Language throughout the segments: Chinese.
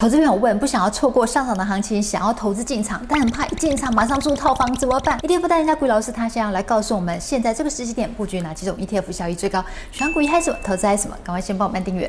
投资朋友问，不想要错过上涨的行情，想要投资进场，但很怕一进场马上住套房怎么办？ETF 带人家股老师他现在要来告诉我们，现在这个时期点布局哪几种 ETF 效益最高？选股一还是什么？投资还是什么？赶快先帮我们订阅。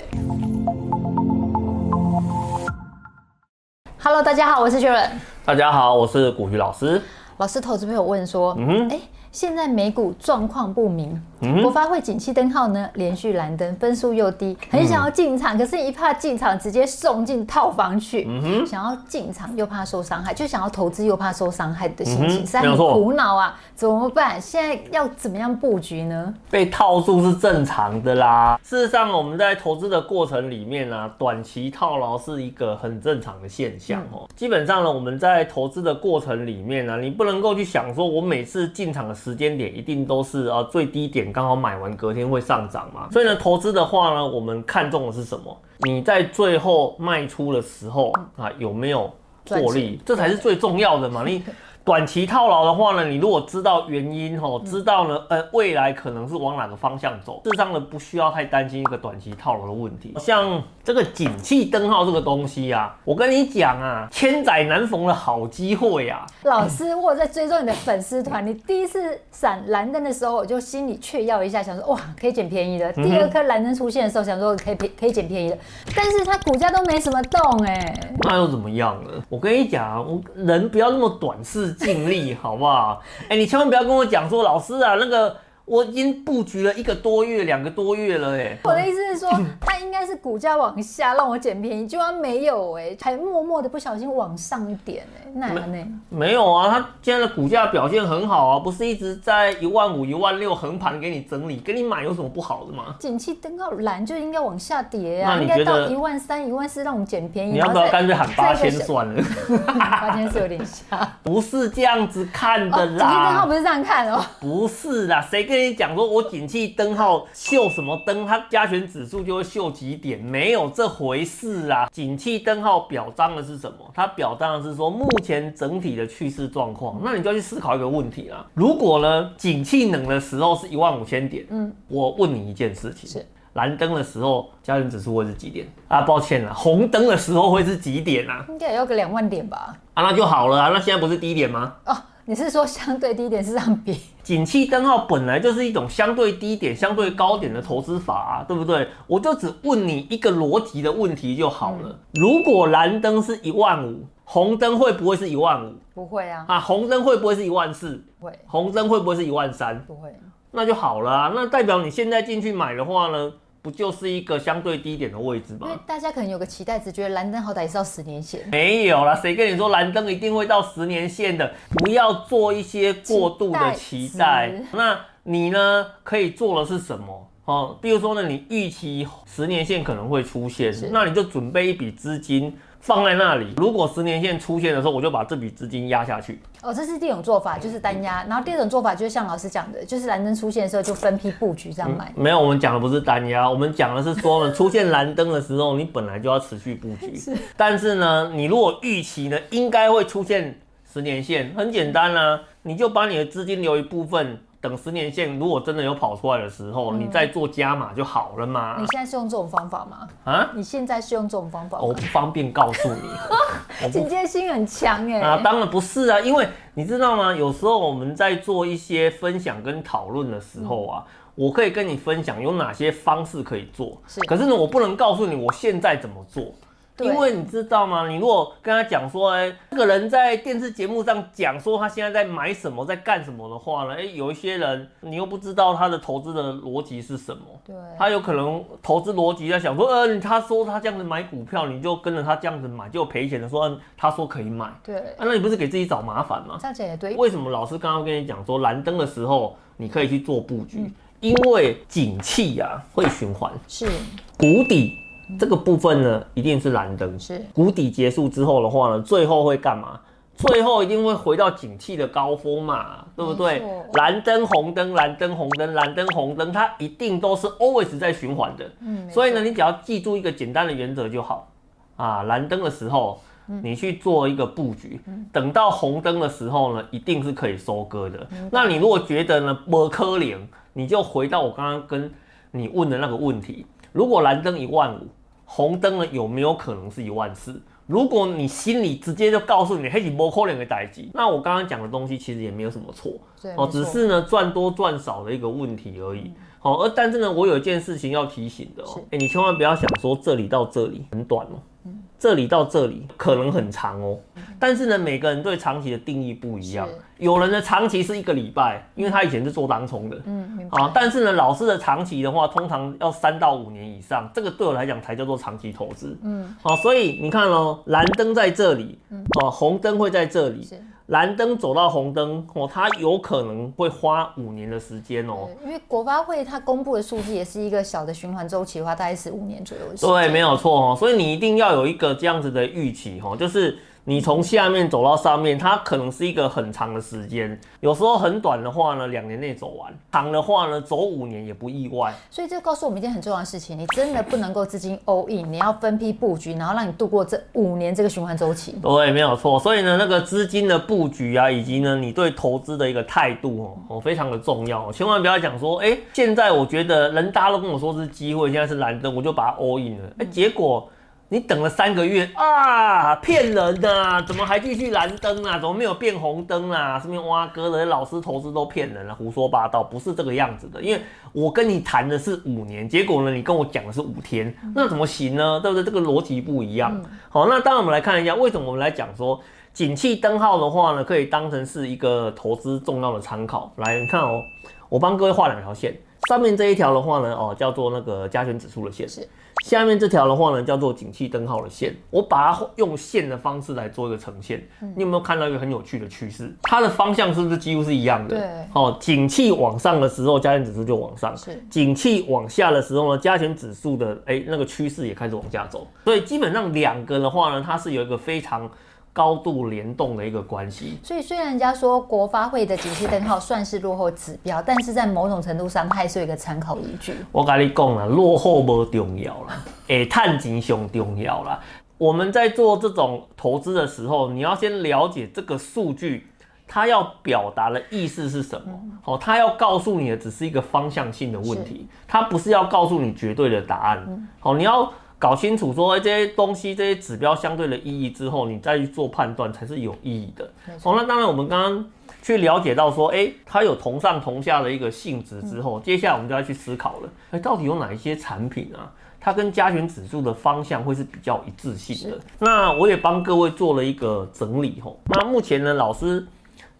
Hello，大家好，我是雪伦。大家好，我是古鱼老师。老师，投资朋友问说，嗯，哎。现在美股状况不明，国发会景气灯号呢连续蓝灯，分数又低，很想要进场，可是一怕进场直接送进套房去，想要进场又怕受伤害，就想要投资又怕受伤害的心情，实在很苦恼啊！怎么办？现在要怎么样布局呢？被套住是正常的啦。事实上，我们在投资的过程里面呢、啊，短期套牢是一个很正常的现象哦。基本上呢，我们在投资的过程里面呢、啊，你不能够去想说，我每次进场的时间点一定都是啊最低点，刚好买完隔天会上涨嘛。所以呢，投资的话呢，我们看重的是什么？你在最后卖出的时候啊，有没有获利？这才是最重要的嘛。你。短期套牢的话呢，你如果知道原因吼，知道呢，呃，未来可能是往哪个方向走，事实上呢，不需要太担心一个短期套牢的问题。像这个景气灯号这个东西啊，我跟你讲啊，千载难逢的好机会啊。老师，我在追踪你的粉丝团，你第一次闪蓝灯的时候，我就心里雀跃一下，想说哇，可以捡便宜的。第二颗蓝灯出现的时候，想说可以可以捡便宜的，但是它股价都没什么动哎、欸，那又怎么样呢？我跟你讲，我人不要那么短视。尽力好不好？哎、欸，你千万不要跟我讲说，老师啊，那个。我已经布局了一个多月、两个多月了，哎，我的意思是说，该是股价往下让我捡便宜，居然没有，哎，还默默的不小心往上一点，哎，那呢？没有啊，它现在的股价表现很好啊，不是一直在一万五、一万六横盘给你整理，给你买有什么不好的吗？景气灯号蓝就应该往下跌啊，应该到一万三、一万四让我们捡便宜。你要不要干脆喊八千算了？八千是有点瞎，不是这样子看的啦。景气灯号不是这样看哦，不是啦，谁跟？跟你讲说，我景气灯号秀什么灯，它加权指数就会秀几点，没有这回事啊！景气灯号表彰的是什么？它表彰的是说目前整体的趋势状况。那你就要去思考一个问题啊：如果呢，景气冷的时候是一万五千点，嗯，我问你一件事情：是蓝灯的时候家人指数会是几点啊？抱歉了，红灯的时候会是几点啊？应该也要个两万点吧？啊，那就好了啊！那现在不是低点吗？哦。你是说相对低点是这样比？景气灯号本来就是一种相对低点、相对高点的投资法啊，对不对？我就只问你一个逻辑的问题就好了。嗯、如果蓝灯是一万五，红灯会不会是一万五？不会啊。啊，红灯会不会是一万四？会。红灯会不会是一万三？不会。那就好了啊。那代表你现在进去买的话呢？不就是一个相对低点的位置吗？因为大家可能有个期待值，觉得蓝灯好歹也是到十年线。没有啦，谁跟你说蓝灯一定会到十年线的？不要做一些过度的期待。期待那你呢？可以做的是什么？哦，比如说呢，你预期十年线可能会出现，那你就准备一笔资金。放在那里，如果十年线出现的时候，我就把这笔资金压下去。哦，这是第一种做法，就是单压。然后第二种做法就是像老师讲的，就是蓝灯出现的时候就分批布局这样买。嗯、没有，我们讲的不是单压，我们讲的是说呢，出现蓝灯的时候，你本来就要持续布局。是。但是呢，你如果预期呢，应该会出现十年线，很简单啊，你就把你的资金留一部分。等十年线如果真的有跑出来的时候，嗯、你再做加码就好了嘛。你现在是用这种方法吗？啊？你现在是用这种方法吗？我不方便告诉你。警戒心很强哎。啊，当然不是啊，因为你知道吗？有时候我们在做一些分享跟讨论的时候啊，嗯、我可以跟你分享有哪些方式可以做。是。可是呢，我不能告诉你我现在怎么做。因为你知道吗？你如果跟他讲说，哎，这个人在电视节目上讲说他现在在买什么，在干什么的话呢？哎，有一些人你又不知道他的投资的逻辑是什么，对，他有可能投资逻辑在想说，呃，他说他这样子买股票，你就跟着他这样子买，就赔钱的说，他说可以买，对，啊，那你不是给自己找麻烦吗？这样子也对。为什么老师刚刚跟你讲说蓝灯的时候你可以去做布局？嗯，因为景气呀会循环，是谷底。这个部分呢，一定是蓝灯。是谷底结束之后的话呢，最后会干嘛？最后一定会回到景气的高峰嘛，对不对？蓝灯、红灯、蓝灯、红灯、蓝灯、红灯，它一定都是 always 在循环的。嗯，所以呢，你只要记住一个简单的原则就好啊。蓝灯的时候，你去做一个布局，等到红灯的时候呢，一定是可以收割的。那你如果觉得呢，不可怜，你就回到我刚刚跟你问的那个问题：如果蓝灯一万五。红灯呢，有没有可能是一万四？如果你心里直接就告诉你黑起波扣两个代机，那我刚刚讲的东西其实也没有什么错，哦，只是呢赚多赚少的一个问题而已。好，而但是呢，我有一件事情要提醒的哦，哎，你千万不要想说这里到这里很短哦，这里到这里可能很长哦，但是呢，每个人对长期的定义不一样，有人的长期是一个礼拜，因为他以前是做当冲的，嗯，啊，但是呢，老师的长期的话，通常要三到五年以上，这个对我来讲才叫做长期投资，嗯，好，所以你看哦，蓝灯在这里，哦，红灯会在这里。蓝灯走到红灯哦，它有可能会花五年的时间哦。因为国发会它公布的数字也是一个小的循环周期的话，大概是五年左右。对，没有错哦。所以你一定要有一个这样子的预期哦，就是。你从下面走到上面，它可能是一个很长的时间，有时候很短的话呢，两年内走完；长的话呢，走五年也不意外。所以这告诉我们一件很重要的事情：你真的不能够资金 all in，你要分批布局，然后让你度过这五年这个循环周期。对，没有错。所以呢，那个资金的布局啊，以及呢，你对投资的一个态度哦，非常的重要。千万不要讲说，哎，现在我觉得人大家都跟我说是机会，现在是蓝灯，我就把它 all in 了。哎，结果。你等了三个月啊，骗人的啊，怎么还继续蓝灯啊？怎么没有变红灯啊？是不是挖哥的老师投资都骗人了，胡说八道，不是这个样子的。因为我跟你谈的是五年，结果呢，你跟我讲的是五天，那怎么行呢？对不对？这个逻辑不一样。好，那当然我们来看一下，为什么我们来讲说景气灯号的话呢，可以当成是一个投资重要的参考。来，你看哦，我帮各位画两条线，上面这一条的话呢，哦，叫做那个加权指数的线。是。下面这条的话呢，叫做景气灯号的线，我把它用线的方式来做一个呈现。你有没有看到一个很有趣的趋势？它的方向是不是几乎是一样的？对。哦，景气往上的时候，加权指数就往上；景气往下的时候呢，加权指数的哎那个趋势也开始往下走。所以基本上两个的话呢，它是有一个非常。高度联动的一个关系，所以虽然人家说国发会的景气灯号算是落后指标，但是在某种程度上，它还是有一个参考依据。我跟你讲了，落后不重要啦，哎，赚钱最重要啦。我们在做这种投资的时候，你要先了解这个数据，它要表达的意思是什么？好、嗯，它要告诉你的只是一个方向性的问题，它不是要告诉你绝对的答案。好、嗯，你要。搞清楚说这些东西、这些指标相对的意义之后，你再去做判断才是有意义的。哦，那当然，我们刚刚去了解到说，哎，它有同上同下的一个性质之后，接下来我们就要去思考了，哎，到底有哪一些产品啊，它跟加权指数的方向会是比较一致性的？那我也帮各位做了一个整理吼。那目前呢，老师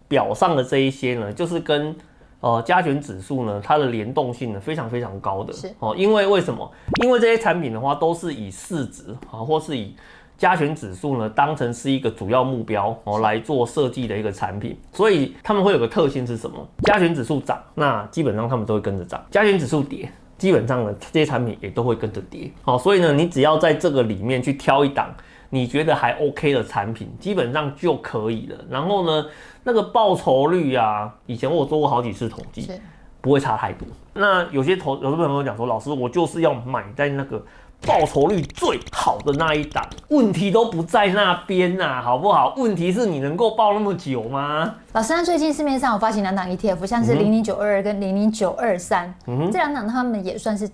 表上的这一些呢，就是跟。呃，加权指数呢，它的联动性呢非常非常高的，是哦，因为为什么？因为这些产品的话都是以市值啊，或是以加权指数呢当成是一个主要目标哦来做设计的一个产品，所以他们会有个特性是什么？加权指数涨，那基本上他们都会跟着涨；加权指数跌，基本上呢这些产品也都会跟着跌。好，所以呢，你只要在这个里面去挑一档你觉得还 OK 的产品，基本上就可以了。然后呢，那个报酬率啊，以前我有做过好几次统计，不会差太多。那有些投有些朋友讲说，老师，我就是要买在那个报酬率最好的那一档，问题都不在那边呐，好不好？问题是你能够报那么久吗？老师，最近市面上有发行两档 ETF，像是零零九二二跟零零九二三，这两档他们也算是。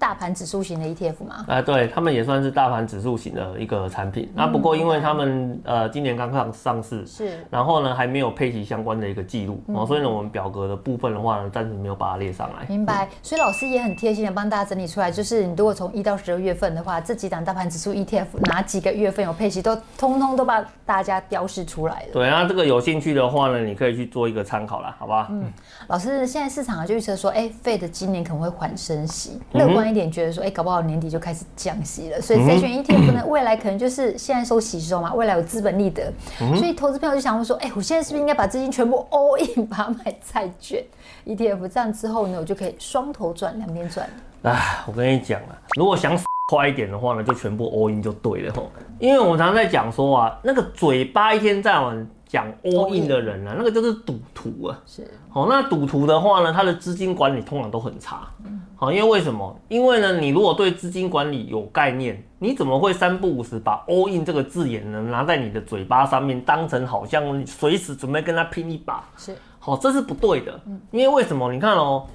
大盘指数型的 ETF 吗？哎、呃，对，他们也算是大盘指数型的一个产品。那、嗯、不过因为他们呃今年刚刚上市，是，然后呢还没有配齐相关的一个记录、嗯、哦，所以呢我们表格的部分的话呢暂时没有把它列上来。明白。所以老师也很贴心的帮大家整理出来，就是你如果从一到十二月份的话，这几档大盘指数 ETF 哪几个月份有配齐，都通通都把大家标示出来了。对，那这个有兴趣的话呢，你可以去做一个参考啦，好吧？嗯。老师，现在市场就预测说，哎，Fed 今年可能会缓升息，乐观一点，觉得说，哎，搞不好。年底就开始降息了，所以债券 ETF 呢，未来可能就是现在收息收嘛，未来有资本利得，所以投资朋友就想问说，哎，我现在是不是应该把资金全部 all in，把它买债券 ETF，这样之后呢，我就可以双头赚，两边赚。啊，我跟你讲啊，如果想快一点的话呢，就全部 all in 就对了吼，因为我们常常在讲说啊，那个嘴巴一天到晚。讲 all in 的人呢、啊，那个就是赌徒啊。是，好，那赌徒的话呢，他的资金管理通常都很差。好，因为为什么？因为呢，你如果对资金管理有概念，你怎么会三不五时把 all in 这个字眼呢拿在你的嘴巴上面，当成好像随时准备跟他拼一把？是，好，这是不对的。嗯因为为什么？你看哦，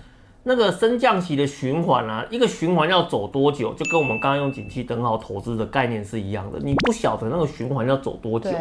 那个升降息的循环啊，一个循环要走多久，就跟我们刚刚用景气灯号投资的概念是一样的。你不晓得那个循环要走多久，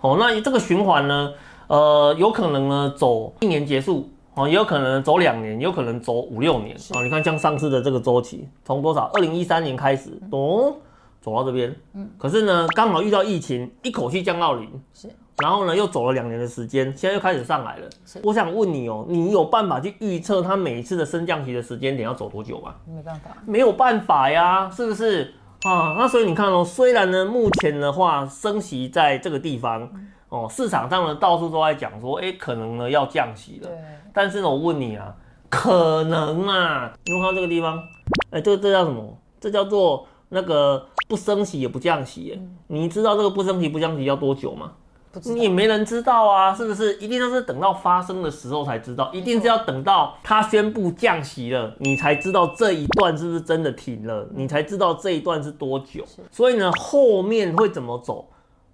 哦，那这个循环呢，呃，有可能呢走一年结束，哦，也有可能走两年，也有可能走五六年。哦，你看像上次的这个周期，从多少？二零一三年开始，哦，走到这边，嗯，可是呢，刚好遇到疫情，一口气降到零，是。然后呢，又走了两年的时间，现在又开始上来了。我想问你哦，你有办法去预测它每一次的升降息的时间点要走多久吗？没办法，没有办法呀，是不是啊？那所以你看哦，虽然呢，目前的话升息在这个地方哦，市场上呢到处都在讲说，哎，可能呢要降息了。对。但是呢，我问你啊，可能啊？你看这个地方，哎，这这叫什么？这叫做那个不升息也不降息。你知道这个不升息不降息要多久吗？你也没人知道啊，是不是？一定都是等到发生的时候才知道，一定是要等到他宣布降息了，你才知道这一段是不是真的停了，你才知道这一段是多久。所以呢，后面会怎么走？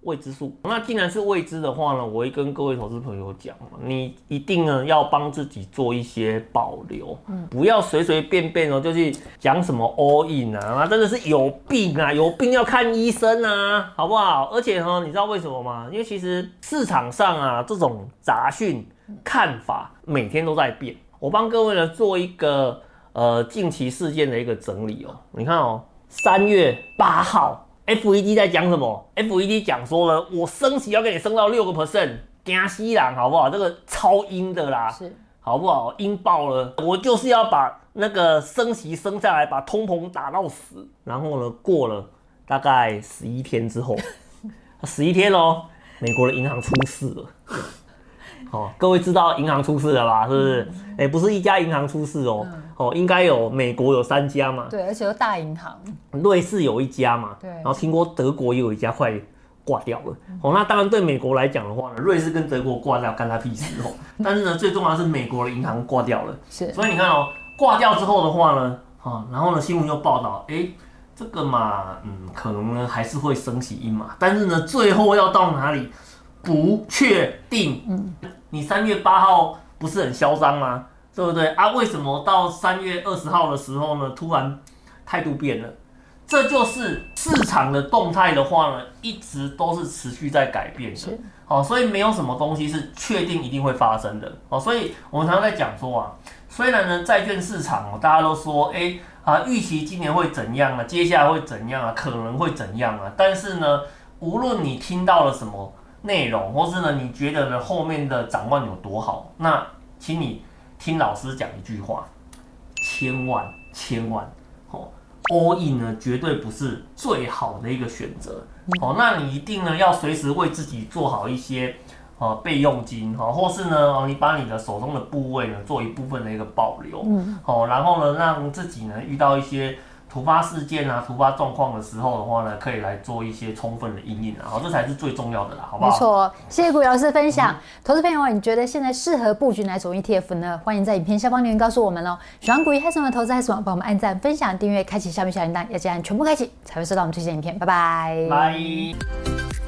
未知数，那既然是未知的话呢，我会跟各位投资朋友讲，你一定呢要帮自己做一些保留，嗯，不要随随便便哦就去讲什么 all in 啊，那真的是有病啊，有病要看医生啊，好不好？而且呢，你知道为什么吗？因为其实市场上啊这种杂讯看法每天都在变，我帮各位呢做一个呃近期事件的一个整理哦，你看哦，三月八号。FED 在讲什么？FED 讲说了，我升息要给你升到六个 percent，惊死人，好不好？这个超阴的啦，是好不好？阴爆了，我就是要把那个升息升下来，把通膨打到死。然后呢，过了大概十一天之后，十一天哦，美国的银行出事了。哦，各位知道银行出事了吧？是不是？哎、欸，不是一家银行出事哦，哦，应该有美国有三家嘛。对，而且有大银行。瑞士有一家嘛。对。然后听说德国也有一家快挂掉了。哦，那当然对美国来讲的话呢，瑞士跟德国挂掉干他屁事哦。但是呢，最重要的是美国的银行挂掉了。是。所以你看哦，挂掉之后的话呢，啊，然后呢，新闻又报道，哎、欸，这个嘛，嗯，可能呢还是会升起一码，但是呢，最后要到哪里不确定。嗯。你三月八号不是很嚣张吗？对不对啊？为什么到三月二十号的时候呢，突然态度变了？这就是市场的动态的话呢，一直都是持续在改变的。好，所以没有什么东西是确定一定会发生的。哦，所以我们常常在讲说啊，虽然呢债券市场哦，大家都说哎啊预期今年会怎样啊，接下来会怎样啊，可能会怎样啊，但是呢，无论你听到了什么。内容，或是呢，你觉得呢后面的展望有多好？那请你听老师讲一句话，千万千万哦，all in 呢绝对不是最好的一个选择哦。那你一定呢要随时为自己做好一些呃备用金哈，或是呢你把你的手中的部位呢做一部分的一个保留，嗯，哦，然后呢让自己呢遇到一些。突发事件啊，突发状况的时候的话呢，可以来做一些充分的应应啊，好，这才是最重要的啦，好不好？没错，谢谢股鱼老师分享。嗯、投资朋友，你觉得现在适合布局哪种 ETF 呢？欢迎在影片下方留言告诉我们哦。喜欢古一还是什么投资还是什么，帮我们按赞、分享、订阅、开启下面小铃铛，要记得全部开启，才会收到我们推荐影片。拜拜。拜。